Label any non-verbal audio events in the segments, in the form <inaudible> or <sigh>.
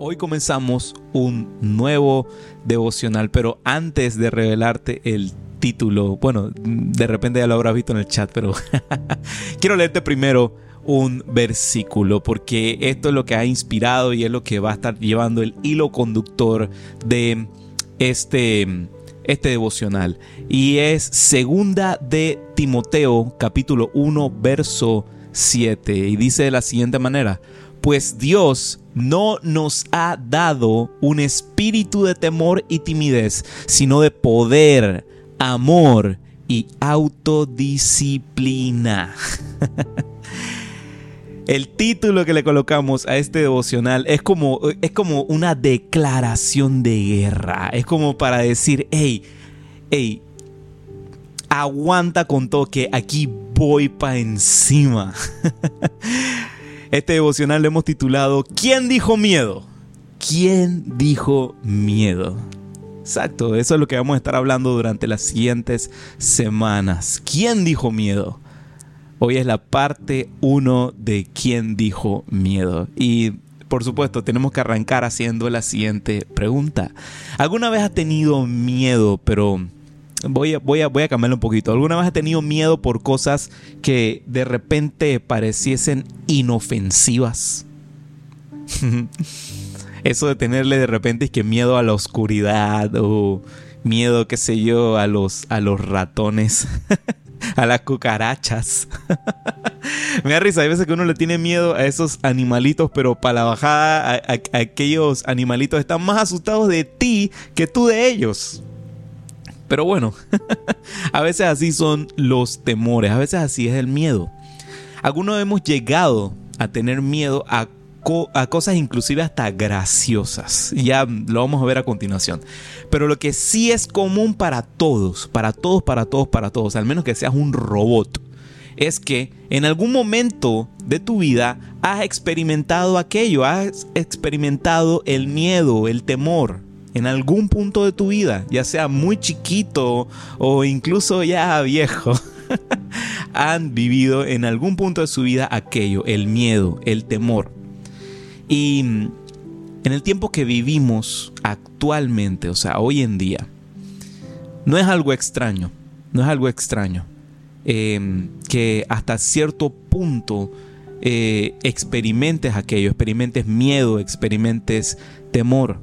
Hoy comenzamos un nuevo devocional, pero antes de revelarte el título, bueno, de repente ya lo habrás visto en el chat, pero <laughs> quiero leerte primero un versículo porque esto es lo que ha inspirado y es lo que va a estar llevando el hilo conductor de este este devocional. Y es segunda de Timoteo capítulo 1 verso 7 y dice de la siguiente manera pues Dios no nos ha dado un espíritu de temor y timidez, sino de poder, amor y autodisciplina. <laughs> El título que le colocamos a este devocional es como, es como una declaración de guerra. Es como para decir, hey, hey, aguanta con todo que aquí voy para encima. <laughs> Este devocional lo hemos titulado ¿Quién dijo miedo? ¿Quién dijo miedo? Exacto, eso es lo que vamos a estar hablando durante las siguientes semanas. ¿Quién dijo miedo? Hoy es la parte 1 de ¿Quién dijo miedo? Y por supuesto, tenemos que arrancar haciendo la siguiente pregunta. ¿Alguna vez has tenido miedo, pero voy a, voy, a, voy a cambiarlo un poquito. ¿Alguna vez has tenido miedo por cosas que de repente pareciesen inofensivas? <laughs> Eso de tenerle de repente es que miedo a la oscuridad o miedo, qué sé yo, a los, a los ratones, <laughs> a las cucarachas. <laughs> Me da risa, hay veces que uno le tiene miedo a esos animalitos, pero para la bajada aquellos animalitos están más asustados de ti que tú de ellos. Pero bueno, <laughs> a veces así son los temores, a veces así es el miedo. Algunos hemos llegado a tener miedo a, cosas inclusive hasta graciosas. Ya lo vamos a ver a continuación. Pero lo que sí es común para todos, para todos, para todos, para todos, al menos que seas un robot, es que en algún momento de tu vida has experimentado aquello, has experimentado el miedo, el temor en algún punto de tu vida, ya sea muy chiquito o incluso ya viejo, <laughs> han vivido en algún punto de su vida aquello, el miedo, el temor. Y en el tiempo que vivimos actualmente, o sea, hoy en día, no es algo extraño, no es algo extraño em, que hasta cierto punto eh, experimentes aquello, experimentes miedo, experimentes temor.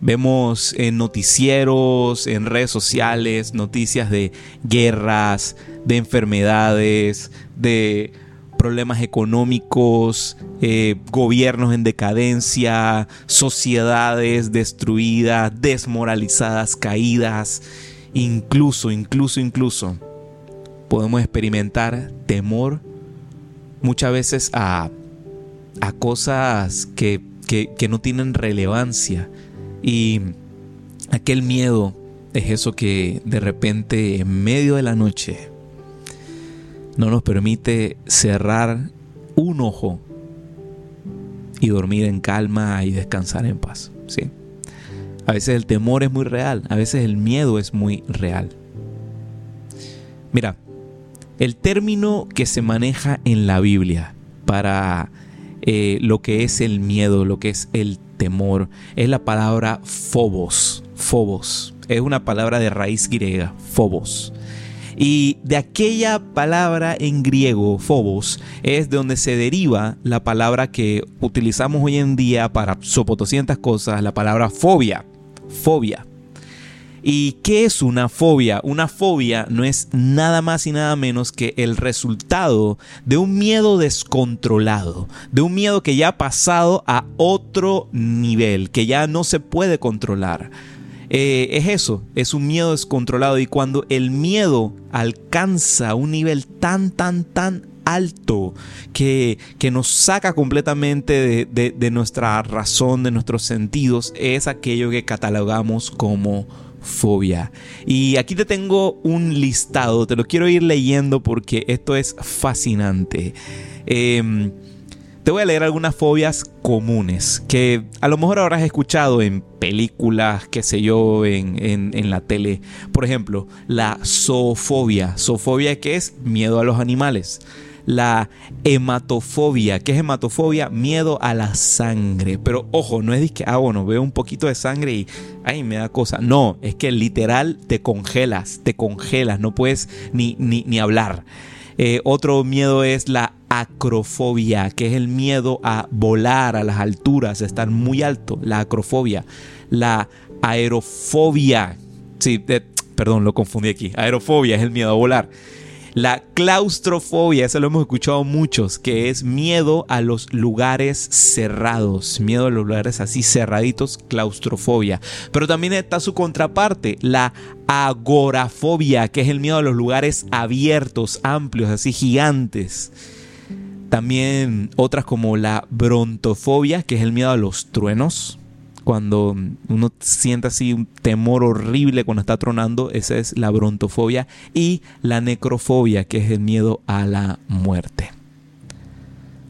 Vemos en noticieros, en redes sociales, noticias de guerras, de enfermedades, de problemas económicos, eh, gobiernos en decadencia, sociedades destruidas, desmoralizadas, caídas. Incluso, incluso, incluso podemos experimentar temor muchas veces a, a cosas que, que no tienen relevancia y aquel miedo es eso que de repente en medio de la noche no nos permite cerrar un ojo y dormir en calma y descansar en paz. ¿sí? A veces el temor es muy real, a veces el miedo es muy real. Mira, el término que se maneja en la Biblia para eh, lo que es el miedo, lo que es el temor, es la palabra phobos. Phobos. Es una palabra de raíz griega, phobos. Y de aquella palabra en griego, phobos, es de donde se deriva la palabra que utilizamos hoy en día para sopotoscientas cosas, la palabra fobia. Fobia. ¿Y qué es una fobia? Una fobia no es nada más y nada menos que el resultado de un miedo descontrolado, de un miedo que ya ha pasado a otro nivel, que ya no se puede controlar. Eh, es eso, es un miedo descontrolado y cuando el miedo alcanza un nivel tan, tan, tan alto que, que nos saca completamente de, de nuestra razón, de nuestros sentidos, es aquello que catalogamos como fobia. Y aquí te tengo un listado, te lo quiero ir leyendo porque esto es fascinante. Em, te voy a leer algunas fobias comunes que a lo mejor habrás escuchado en películas, qué sé yo, en, en, la tele. Por ejemplo, la zoofobia. Zoofobia que es miedo a los animales. La hematofobia. ¿Qué es hematofobia? Miedo a la sangre. Pero ojo, no es que, ah, bueno, veo un poquito de sangre y, ay, me da cosa. No, es que literal te congelas, te congelas, no puedes ni, ni, hablar. Eh, otro miedo es la acrofobia, que es el miedo a volar a las alturas, a estar muy alto, la acrofobia. La aerofobia, sí, perdón, lo confundí aquí. Aerofobia es el miedo a volar. La claustrofobia, eso lo hemos escuchado muchos, que es miedo a los lugares cerrados, miedo a los lugares así cerraditos, claustrofobia. Pero también está su contraparte, la agorafobia, que es el miedo a los lugares abiertos, amplios, así gigantes. También otras como la brontofobia, que es el miedo a los truenos cuando uno siente así un temor horrible cuando está tronando, esa es la brontofobia y la necrofobia, que es el miedo a la muerte.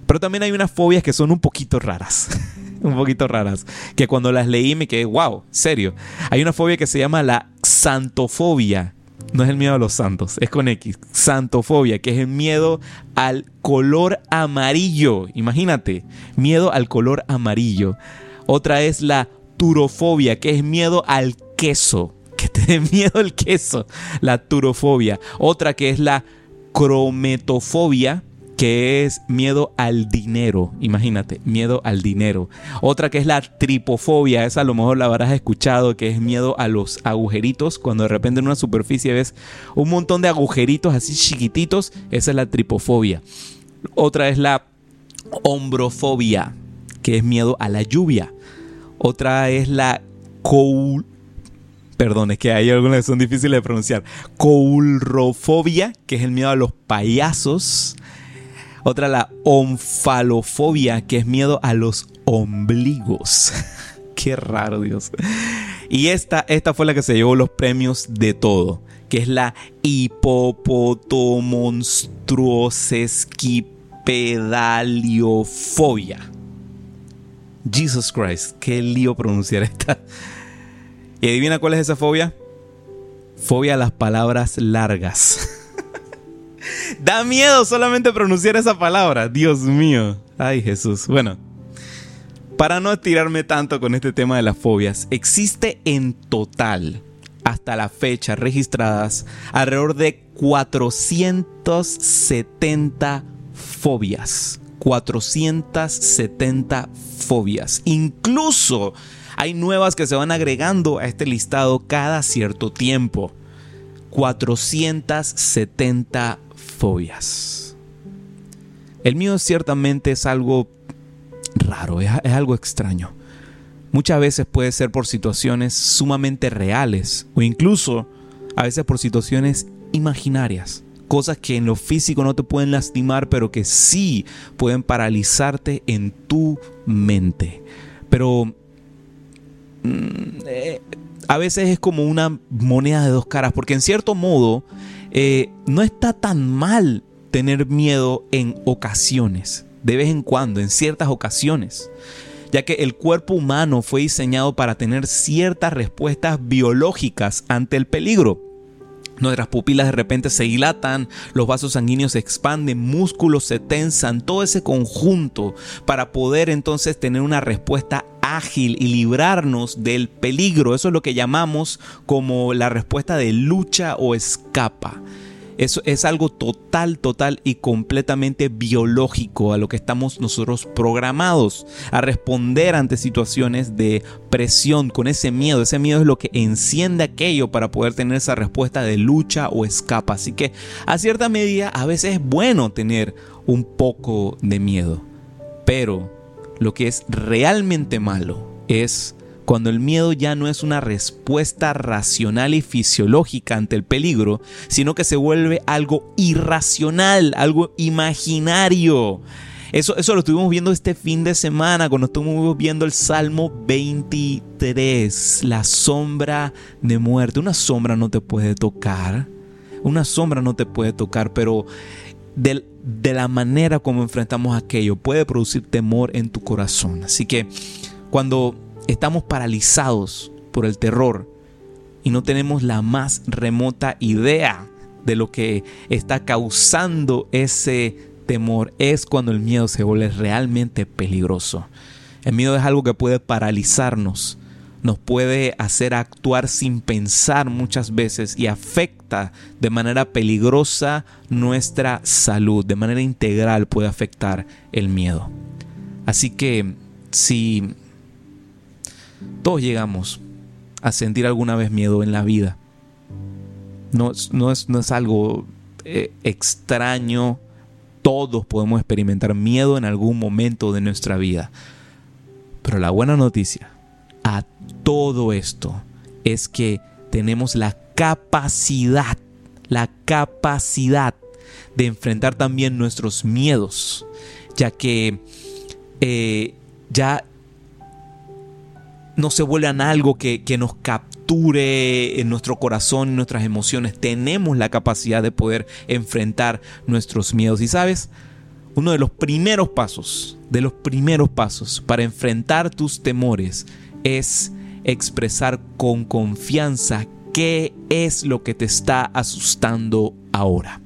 Pero también hay unas fobias que son un poquito raras. <laughs> un poquito raras. Que cuando las leí me quedé, wow, serio. Hay una fobia que se llama la santofobia. No es el miedo a los santos, es con X. Santofobia, que es el miedo al color amarillo. Imagínate, miedo al color amarillo. Otra es la turofobia, que es miedo al queso. <laughs> Que te dé miedo el queso. La turofobia. Otra que es la crometofobia, que es miedo al dinero. Imagínate, miedo al dinero. Otra que es la tripofobia, esa a lo mejor la habrás escuchado, que es miedo a los agujeritos. Cuando de repente en una superficie ves un montón de agujeritos así chiquititos, esa es la tripofobia. Otra es la hombrofobia, que es miedo a la lluvia. Otra es la coul... Perdón, es que hay algunas que son difíciles de pronunciar. Coulrofobia, que es el miedo a los payasos. Otra la onfalofobia, que es miedo a los ombligos. <laughs> Qué raro, Dios. Y esta, esta fue la que se llevó los premios de todo, que es la hipopotomonstruosesquipedaliofobia. Jesus Christ, qué lío pronunciar esta. ¿Y adivina cuál es esa fobia? Fobia a las palabras largas. <laughs> da miedo solamente pronunciar esa palabra. Dios mío. Ay Jesús. Bueno, para no estirarme tanto con este tema de las fobias, existe en total, hasta la fecha, registradas alrededor de 470 fobias. 470 fobias. Incluso hay nuevas que se van agregando a este listado cada cierto tiempo. 470 fobias. El mío ciertamente es algo raro, es, es algo extraño. Muchas veces puede ser por situaciones sumamente reales o incluso a veces por situaciones imaginarias cosas que en lo físico no te pueden lastimar, pero que sí pueden paralizarte en tu mente. Pero mm, eh, a veces es como una moneda de dos caras, porque en cierto modo eh, no está tan mal tener miedo en ocasiones, de vez en cuando, en ciertas ocasiones ya que el cuerpo humano fue diseñado para tener ciertas respuestas biológicas ante el peligro. Nuestras pupilas de repente se dilatan, los vasos sanguíneos se expanden, músculos se tensan, todo ese conjunto para poder entonces tener una respuesta ágil y librarnos del peligro. Eso es lo que llamamos como la respuesta de lucha o escapa. Eso es algo total, total y completamente biológico a lo que estamos nosotros programados a responder ante situaciones de presión con ese miedo. Ese miedo es lo que enciende aquello para poder tener esa respuesta de lucha o escapa. Así que a cierta medida a veces es bueno tener un poco de miedo. Pero lo que es realmente malo es cuando el miedo ya no es una respuesta racional y fisiológica ante el peligro, sino que se vuelve algo irracional, algo imaginario. Eso, eso lo estuvimos viendo este fin de semana cuando estuvimos viendo el Salmo 23, la sombra de muerte. Una sombra no te puede tocar, una sombra no te puede tocar, pero de, de la manera como enfrentamos aquello puede producir temor en tu corazón. Así que cuando estamos paralizados por el terror y no tenemos la más remota idea de lo que está causando ese temor es cuando el miedo se vuelve realmente peligroso. El miedo es algo que puede paralizarnos, nos puede hacer actuar sin pensar muchas veces y afecta de manera peligrosa nuestra salud, de manera integral puede afectar el miedo. Así que si todos llegamos a sentir alguna vez miedo en la vida, no, no, es, no es, algo eh, extraño, todos podemos experimentar miedo en algún momento de nuestra vida. Pero la buena noticia a todo esto es que tenemos la capacidad, la capacidad de enfrentar también nuestros miedos, ya que eh, ya no se vuelvan algo que, que nos capture en nuestro corazón, en nuestras emociones. Tenemos la capacidad de poder enfrentar nuestros miedos. Y sabes, uno de los primeros pasos, de los primeros pasos para enfrentar tus temores es expresar con confianza qué es lo que te está asustando ahora.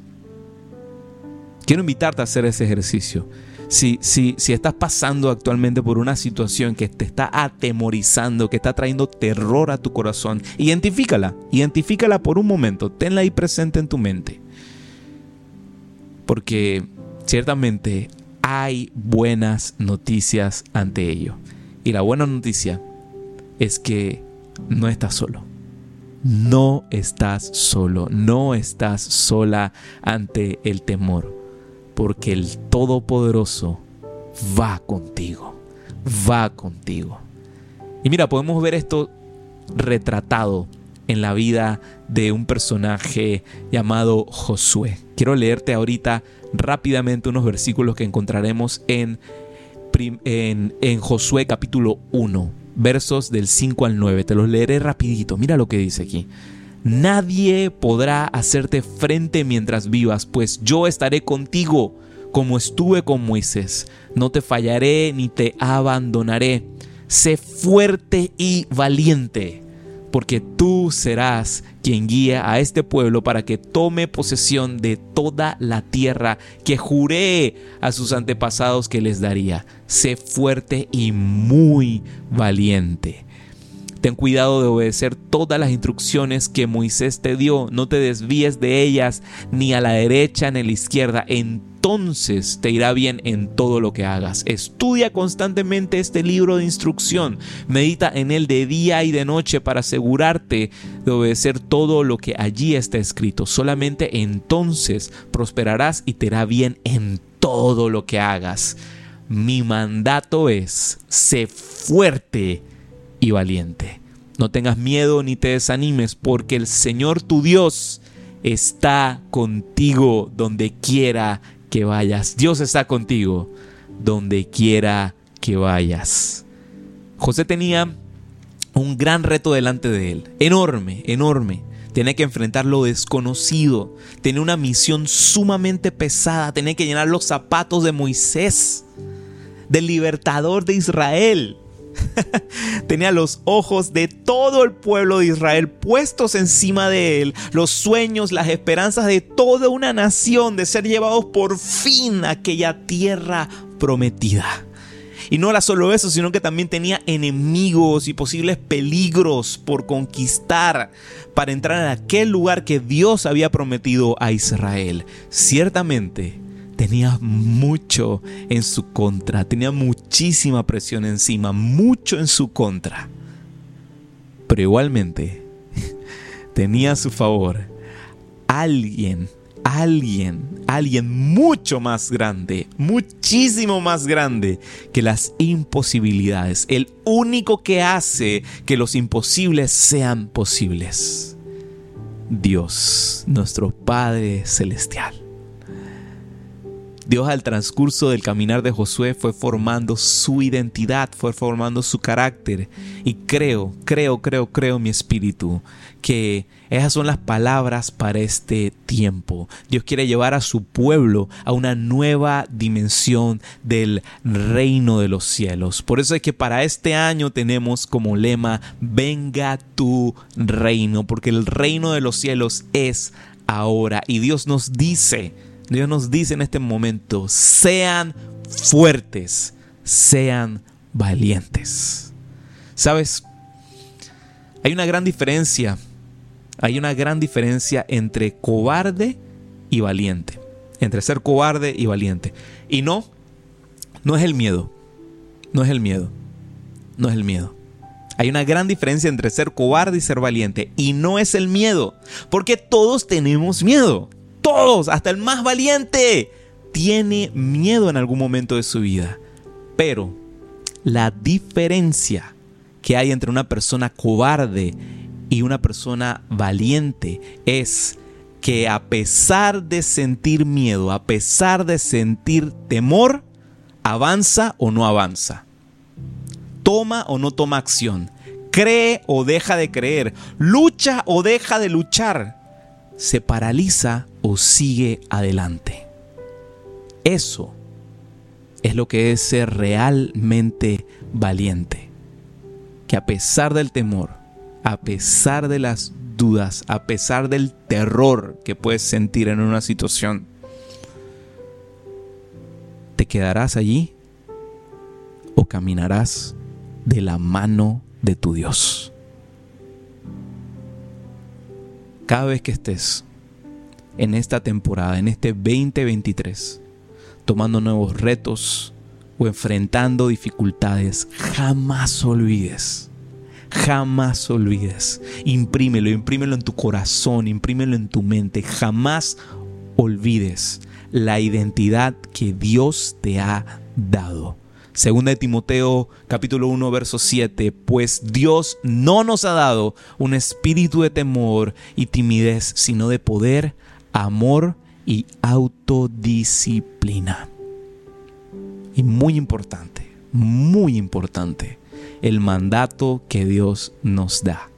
Quiero invitarte a hacer ese ejercicio. Si, si, si, estás pasando actualmente por una situación que te está atemorizando, que está trayendo terror a tu corazón, identifícala, identifícala por un momento, tenla ahí presente en tu mente. Porque ciertamente hay buenas noticias ante ello. Y la buena noticia es que no estás solo. No estás solo, no estás sola ante el temor, porque el Todopoderoso va contigo, va contigo. Y mira, podemos ver esto retratado en la vida de un personaje llamado Josué. Quiero leerte ahorita rápidamente unos versículos que encontraremos en, en, Josué capítulo 1 versos del 5 al 9. Te los leeré rapidito. Mira lo que dice aquí. Nadie podrá hacerte frente mientras vivas, pues yo estaré contigo como estuve con Moisés. No te fallaré ni te abandonaré. Sé fuerte y valiente porque tú serás quien guía a este pueblo para que tome posesión de toda la tierra que juré a sus antepasados que les daría. Sé fuerte y muy valiente. Ten cuidado de obedecer todas las instrucciones que Moisés te dio. No te desvíes de ellas ni a la derecha ni a la izquierda. Entonces te irá bien en todo lo que hagas. Estudia constantemente este libro de instrucción. Medita en él de día y de noche para asegurarte de obedecer todo lo que allí está escrito. Solamente entonces prosperarás y te irá bien en todo lo que hagas. Mi mandato es, sé fuerte y valiente. No tengas miedo ni te desanimes, porque el Señor tu Dios está contigo donde quiera que vayas. Dios está contigo donde quiera que vayas. José tenía un gran reto delante de él, enorme, enorme. Tenía que enfrentar lo desconocido, tenía una misión sumamente pesada, tenía que llenar los zapatos de Moisés, del libertador de Israel. <laughs> Tenía los ojos de todo el pueblo de Israel puestos encima de él, los sueños, las esperanzas de toda una nación de ser llevados por fin a aquella tierra prometida. Y no era solo eso, sino que también tenía enemigos y posibles peligros por conquistar para entrar en aquel lugar que Dios había prometido a Israel. Ciertamente, tenía mucho en su contra, tenía muchísima presión encima, mucho en su contra. Pero igualmente <laughs> tenía a su favor alguien, alguien, alguien mucho más grande, muchísimo más grande que las imposibilidades, el único que hace que los imposibles sean posibles. Dios, nuestro Padre Celestial. Dios al transcurso del caminar de Josué fue formando su identidad, fue formando su carácter. Y creo, creo, creo, creo mi espíritu que esas son las palabras para este tiempo. Dios quiere llevar a su pueblo a una nueva dimensión del reino de los cielos. Por eso es que para este año tenemos como lema, venga tu reino, porque el reino de los cielos es ahora. Y Dios nos dice, Dios nos dice en este momento, sean fuertes, sean valientes. ¿Sabes? Hay una gran diferencia. Hay una gran diferencia entre cobarde y valiente. Entre ser cobarde y valiente. Y no, no es el miedo. No es el miedo. No es el miedo. Hay una gran diferencia entre ser cobarde y ser valiente. Y no es el miedo. Porque todos tenemos miedo. Todos, hasta el más valiente, tiene miedo en algún momento de su vida. Pero la diferencia que hay entre una persona cobarde y una persona valiente es que a pesar de sentir miedo, a pesar de sentir temor, avanza o no avanza. Toma o no toma acción. Cree o deja de creer. Lucha o deja de luchar. Se paraliza o sigue adelante. Eso es lo que es ser realmente valiente. Que a pesar del temor, a pesar de las dudas, a pesar del terror que puedes sentir en una situación, ¿te quedarás allí o caminarás de la mano de tu Dios? Cada vez que estés en esta temporada, en este 2023, tomando nuevos retos o enfrentando dificultades, jamás olvides, jamás olvides, imprímelo, imprímelo en tu corazón, imprímelo en tu mente, jamás olvides la identidad que Dios te ha dado. Segunda de Timoteo capítulo 1 verso 7, pues Dios no nos ha dado un espíritu de temor y timidez, sino de poder, amor y autodisciplina. Y muy importante, muy importante, el mandato que Dios nos da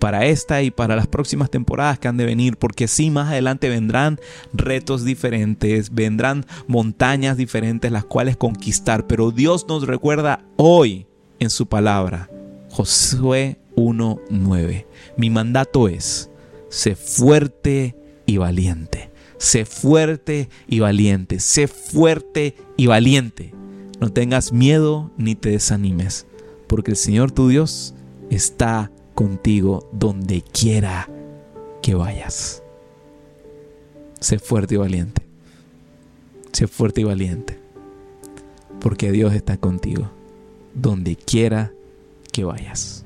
para esta y para las próximas temporadas que han de venir, porque sí, más adelante vendrán retos diferentes, vendrán montañas diferentes las cuales conquistar, pero Dios nos recuerda hoy en su palabra, Josué 1.9, mi mandato es, sé fuerte y valiente. Sé fuerte y valiente. Sé fuerte y valiente. No tengas miedo ni te desanimes, porque el Señor tu Dios está contigo donde quiera que vayas. Sé fuerte y valiente. Sé fuerte y valiente, porque Dios está contigo donde quiera que vayas.